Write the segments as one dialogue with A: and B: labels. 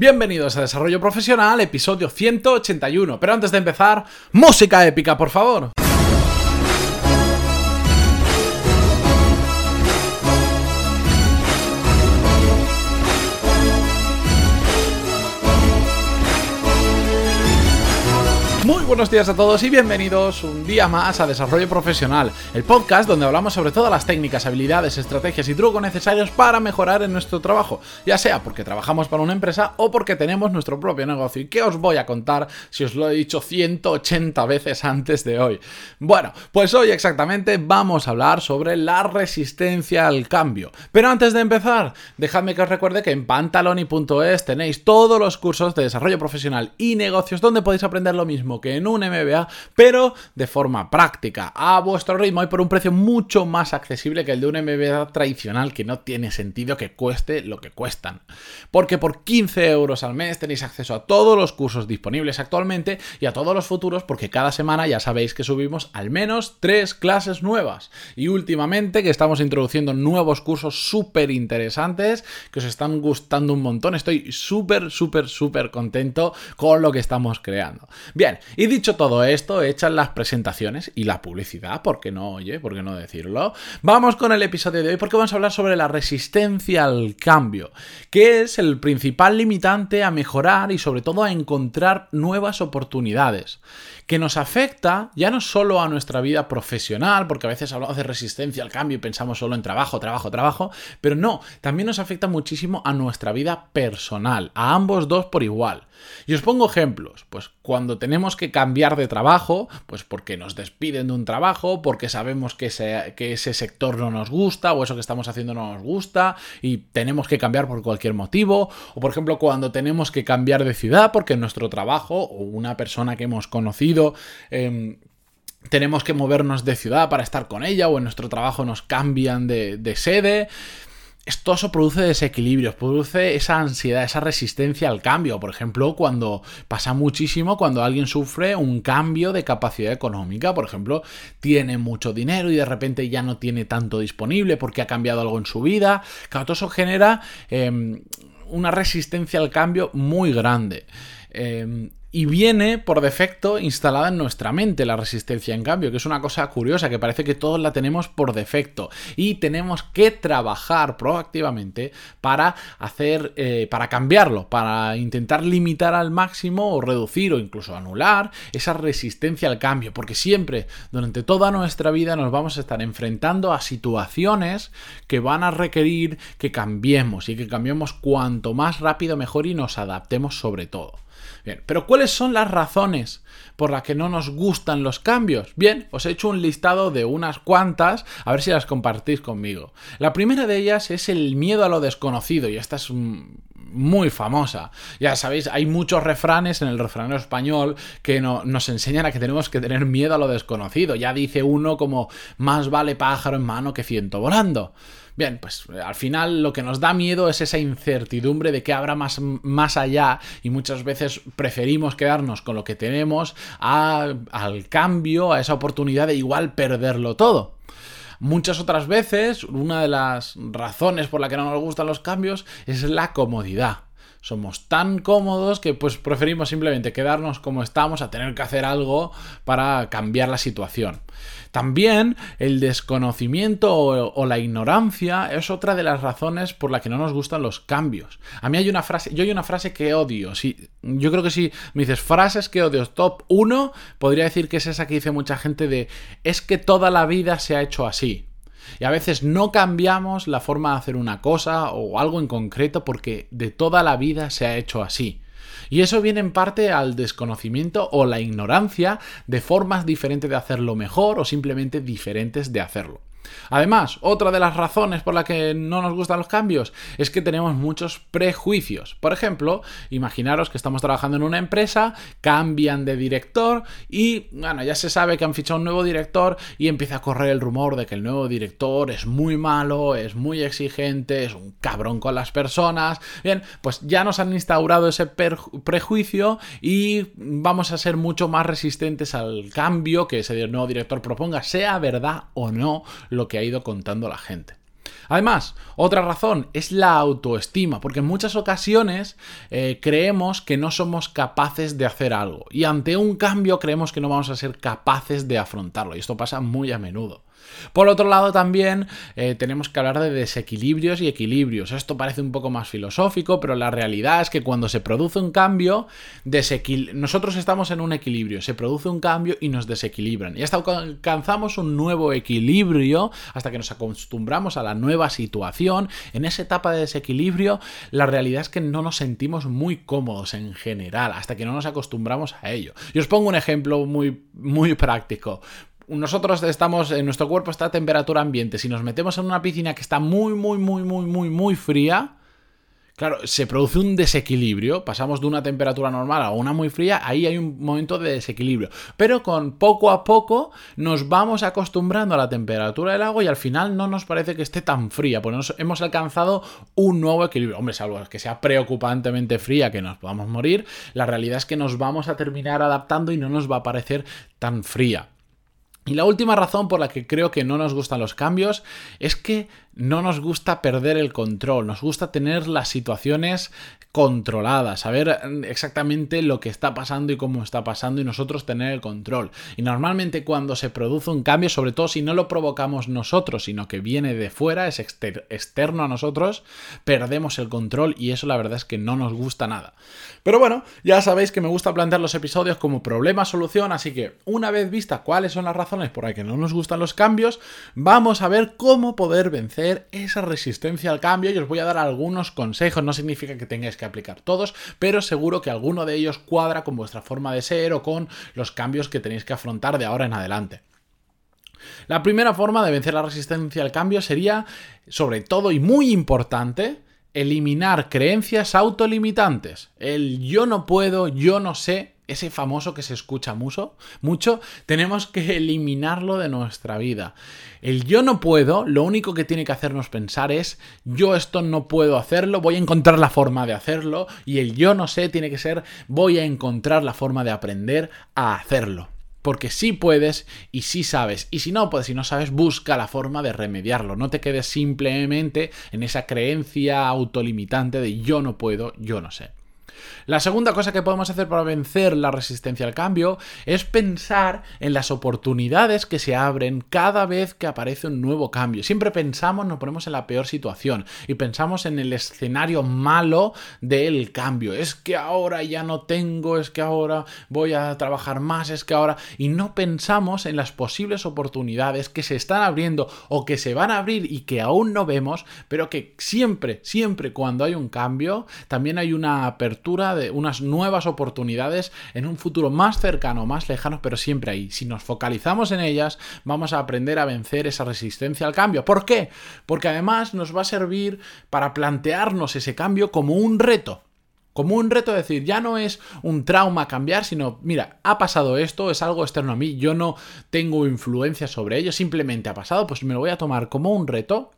A: Bienvenidos a Desarrollo Profesional, episodio 181. Pero antes de empezar, música épica, por favor. Buenos días a todos y bienvenidos un día más a Desarrollo Profesional, el podcast donde hablamos sobre todas las técnicas, habilidades, estrategias y trucos necesarios para mejorar en nuestro trabajo, ya sea porque trabajamos para una empresa o porque tenemos nuestro propio negocio. ¿Y qué os voy a contar si os lo he dicho 180 veces antes de hoy? Bueno, pues hoy exactamente vamos a hablar sobre la resistencia al cambio. Pero antes de empezar, dejadme que os recuerde que en pantaloni.es tenéis todos los cursos de desarrollo profesional y negocios donde podéis aprender lo mismo que en un MBA, pero de forma práctica, a vuestro ritmo y por un precio mucho más accesible que el de un MBA tradicional que no tiene sentido que cueste lo que cuestan. Porque por 15 euros al mes tenéis acceso a todos los cursos disponibles actualmente y a todos los futuros porque cada semana ya sabéis que subimos al menos tres clases nuevas. Y últimamente que estamos introduciendo nuevos cursos súper interesantes que os están gustando un montón. Estoy súper, súper, súper contento con lo que estamos creando. Bien, y dicho todo esto, hechas las presentaciones y la publicidad, ¿por qué no, oye? ¿Por qué no decirlo? Vamos con el episodio de hoy porque vamos a hablar sobre la resistencia al cambio, que es el principal limitante a mejorar y sobre todo a encontrar nuevas oportunidades que nos afecta ya no solo a nuestra vida profesional, porque a veces hablamos de resistencia al cambio y pensamos solo en trabajo, trabajo, trabajo, pero no, también nos afecta muchísimo a nuestra vida personal, a ambos dos por igual. Y os pongo ejemplos, pues cuando tenemos que cambiar de trabajo, pues porque nos despiden de un trabajo, porque sabemos que ese, que ese sector no nos gusta o eso que estamos haciendo no nos gusta y tenemos que cambiar por cualquier motivo, o por ejemplo cuando tenemos que cambiar de ciudad porque nuestro trabajo o una persona que hemos conocido Em, tenemos que movernos de ciudad para estar con ella o en nuestro trabajo nos cambian de, sede. Esto eso produce desequilibrios, produce esa ansiedad, esa resistencia al cambio. Por ejemplo, cuando pasa muchísimo, cuando alguien sufre un cambio de capacidad económica, por ejemplo, tiene mucho dinero y de repente ya no tiene tanto disponible porque ha cambiado algo en su vida. Claro, todo eso genera em, una resistencia al cambio muy grande. Em, y viene por defecto instalada en nuestra mente la resistencia en cambio, que es una cosa curiosa, que parece que todos la tenemos por defecto. Y tenemos que trabajar proactivamente para hacer, eh, para cambiarlo, para intentar limitar al máximo o reducir o incluso anular esa resistencia al cambio. Porque siempre, durante toda nuestra vida, nos vamos a estar enfrentando a situaciones que van a requerir que cambiemos y que cambiemos cuanto más rápido mejor y nos adaptemos sobre todo. Bien, pero ¿cuáles son las razones por las que no nos gustan los cambios? Bien, os he hecho un listado de unas cuantas, a ver si las compartís conmigo. La primera de ellas es el miedo a lo desconocido, y esta es muy famosa. Ya sabéis, hay muchos refranes en el refranero español que nos enseñan a que tenemos que tener miedo a lo desconocido. Ya dice uno como más vale pájaro en mano que ciento volando. Bien, pues eh, al final lo que nos da miedo es esa incertidumbre de qué habrá más, más allá y muchas veces preferimos quedarnos con lo que tenemos al cambio, a esa oportunidad de igual perderlo todo. Muchas otras veces, una de las razones por la que no nos gustan los cambios es la comodidad somos tan cómodos que pues preferimos simplemente quedarnos como estamos a tener que hacer algo para cambiar la situación. También el desconocimiento o, la ignorancia es otra de las razones por la que no nos gustan los cambios. A mí hay una frase, yo hay una frase que odio. Si, yo creo que si me dices frases que odio top 1, podría decir que es esa que dice mucha gente de es que toda la vida se ha hecho así. Y a veces no cambiamos la forma de hacer una cosa o algo en concreto porque de toda la vida se ha hecho así. Y eso viene en parte al desconocimiento o la ignorancia de formas diferentes de hacerlo mejor o simplemente diferentes de hacerlo. Además, otra de las razones por la que no nos gustan los cambios es que tenemos muchos prejuicios. Por ejemplo, imaginaros que estamos trabajando en una empresa, cambian de director y, bueno, ya se sabe que han fichado un nuevo director y empieza a correr el rumor de que el nuevo director es muy malo, es muy exigente, es un cabrón con las personas. Bien, pues ya nos han instaurado ese prejuicio y vamos a ser mucho más resistentes al cambio que ese nuevo director proponga, sea verdad o no lo que ha ido contando la gente. Además, otra razón es la autoestima, porque en muchas ocasiones eh, creemos que no somos capaces de hacer algo y ante un cambio creemos que no vamos a ser capaces de afrontarlo y esto pasa muy a menudo. Por otro lado, también eh, tenemos que hablar de desequilibrios y equilibrios. Esto parece un poco más filosófico, pero la realidad es que cuando se produce un cambio, nosotros estamos en un equilibrio, se produce un cambio y nos desequilibran. Y hasta alcanzamos un nuevo equilibrio, hasta que nos acostumbramos a la nueva situación, en esa etapa de desequilibrio, la realidad es que no nos sentimos muy cómodos en general, hasta que no nos acostumbramos a ello. Y os pongo un ejemplo muy, muy práctico nosotros estamos, en nuestro cuerpo está a temperatura ambiente. Si nos metemos en una piscina que está muy, muy, muy, muy, muy, muy fría, claro, se produce un desequilibrio. Pasamos de una temperatura normal a una muy fría, ahí hay un momento de desequilibrio. Pero con poco a poco nos vamos acostumbrando a la temperatura del agua y al final no nos parece que esté tan fría, pues hemos alcanzado un nuevo equilibrio. Hombre, salvo que sea preocupantemente fría, que nos podamos morir, la realidad es que nos vamos a terminar adaptando y no nos va a parecer tan fría. Y la última razón por la que creo que no nos gustan los cambios es que no nos gusta perder el control, nos gusta tener las situaciones controladas, saber exactamente lo que está pasando y cómo está pasando y nosotros tener el control. Y normalmente cuando se produce un cambio, sobre todo si no lo provocamos nosotros, sino que viene de fuera, es externo a nosotros, perdemos el control y eso la verdad es que no nos gusta nada. Pero bueno, ya sabéis que me gusta plantear los episodios como problema-solución, así que una vez vista cuáles son las razones por las que no nos gustan los cambios, vamos a ver cómo poder vencer esa resistencia al cambio y os voy a dar algunos consejos. No significa que tengáis que aplicar todos, pero seguro que alguno de ellos cuadra con vuestra forma de ser o con los cambios que tenéis que afrontar de ahora en adelante. La primera forma de vencer la resistencia al cambio sería, sobre todo y muy importante, eliminar creencias autolimitantes. El yo no puedo, yo no sé, ese famoso que se escucha mucho, mucho, tenemos que eliminarlo de nuestra vida. El yo no puedo, lo único que tiene que hacernos pensar es yo esto no puedo hacerlo, voy a encontrar la forma de hacerlo y el yo no sé tiene que ser voy a encontrar la forma de aprender a hacerlo. Porque sí puedes y sí sabes. Y si no puedes y no sabes, busca la forma de remediarlo. No te quedes simplemente en esa creencia autolimitante de yo no puedo, yo no sé. La segunda cosa que podemos hacer para vencer la resistencia al cambio es pensar en las oportunidades que se abren cada vez que aparece un nuevo cambio. Siempre pensamos, nos ponemos en la peor situación y pensamos en el escenario malo del cambio. Es que ahora ya no tengo, es que ahora voy a trabajar más, es que ahora... Y no pensamos en las posibles oportunidades que se están abriendo o que se van a abrir y que aún no vemos, pero que siempre, siempre cuando hay un cambio, también hay una apertura de unas nuevas oportunidades en un futuro más cercano, más lejano, pero siempre ahí. Si nos focalizamos en ellas, vamos a aprender a vencer esa resistencia al cambio. ¿Por qué? Porque además nos va a servir para plantearnos ese cambio como un reto. Como un reto, de decir, ya no es un trauma cambiar, sino, mira, ha pasado esto, es algo externo a mí, yo no tengo influencia sobre ello, simplemente ha pasado, pues me lo voy a tomar como un reto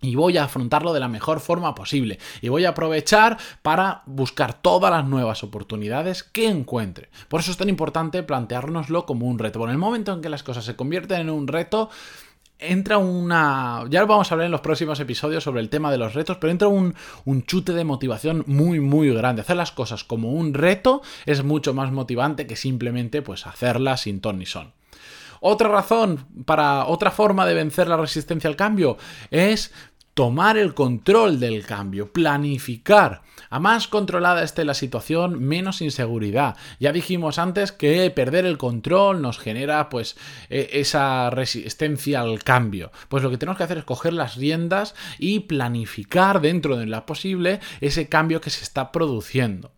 A: y voy a afrontarlo de la mejor forma posible. Y voy a aprovechar para buscar todas las nuevas oportunidades que encuentre. Por eso es tan importante planteárnoslo como un reto. en el momento en que las cosas se convierten en un reto, entra una... Ya lo vamos a hablar en los próximos episodios sobre el tema de los retos, pero entra un, un, chute de motivación muy, muy grande. Hacer las cosas como un reto es mucho más motivante que simplemente pues hacerlas sin ton ni son. Otra razón para otra forma de vencer la resistencia al cambio es tomar el control del cambio, planificar. A más controlada esté la situación, menos inseguridad. Ya dijimos antes que perder el control nos genera pues e, esa resistencia al cambio. Pues lo que tenemos que hacer es coger las riendas y planificar dentro de lo posible ese cambio que se está produciendo.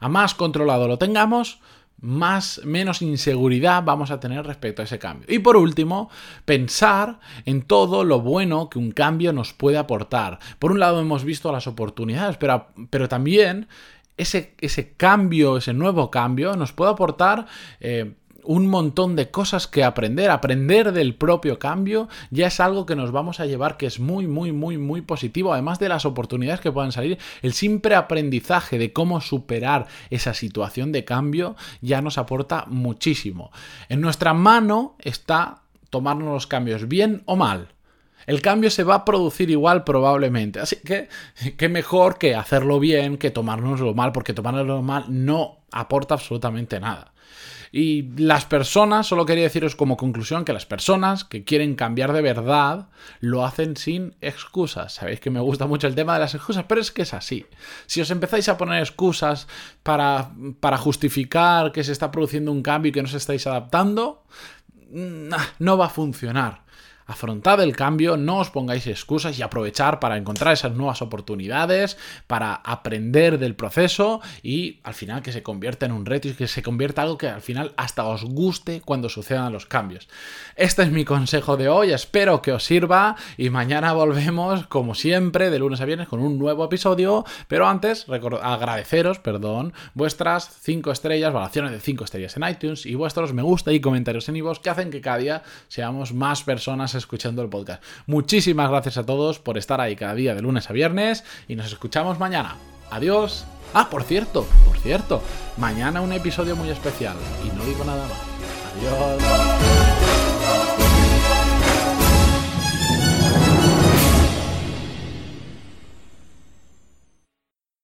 A: A más controlado lo tengamos, más, menos inseguridad vamos a tener respecto a ese cambio. Y por último, pensar en todo lo bueno que un cambio nos puede aportar. Por un lado hemos visto las oportunidades, pero, pero también ese, ese, cambio, ese nuevo cambio, nos puede aportar eh, un montón de cosas que aprender. Aprender del propio cambio ya es algo que nos vamos a llevar que es muy, muy, muy, muy positivo. Además de las oportunidades que puedan salir, el simple aprendizaje de cómo superar esa situación de cambio ya nos aporta muchísimo. En nuestra mano está tomarnos los cambios bien o mal. El cambio se va a producir igual probablemente. Así que, qué mejor que hacerlo bien que tomárnoslo mal, porque tomárnoslo mal no aporta absolutamente nada. Y las personas, solo quería deciros como conclusión que las personas que quieren cambiar de verdad lo hacen sin excusas. Sabéis que me gusta mucho el tema de las excusas, pero es que es así. Si os empezáis a poner excusas para, para justificar que se está produciendo un cambio y que no os estáis adaptando, mm, no va a funcionar. Afrontad el cambio, no os pongáis excusas y aprovechar para encontrar esas nuevas oportunidades, para aprender del proceso y al final que se convierta en un reto y que se convierta en algo que al final hasta os guste cuando sucedan los cambios. Este es mi consejo de hoy, espero que os sirva y mañana volvemos como siempre de lunes a viernes con un nuevo episodio, pero antes agradeceros, perdón, vuestras 5 estrellas, valoraciones de 5 estrellas en iTunes y vuestros me gusta y comentarios en iVoox que hacen que cada día seamos más personas escuchando el podcast. Muchísimas gracias a todos por estar ahí cada día de lunes a viernes y nos escuchamos mañana. Adiós. Ah, por cierto, por cierto, mañana un episodio muy especial y no digo nada más. Adiós.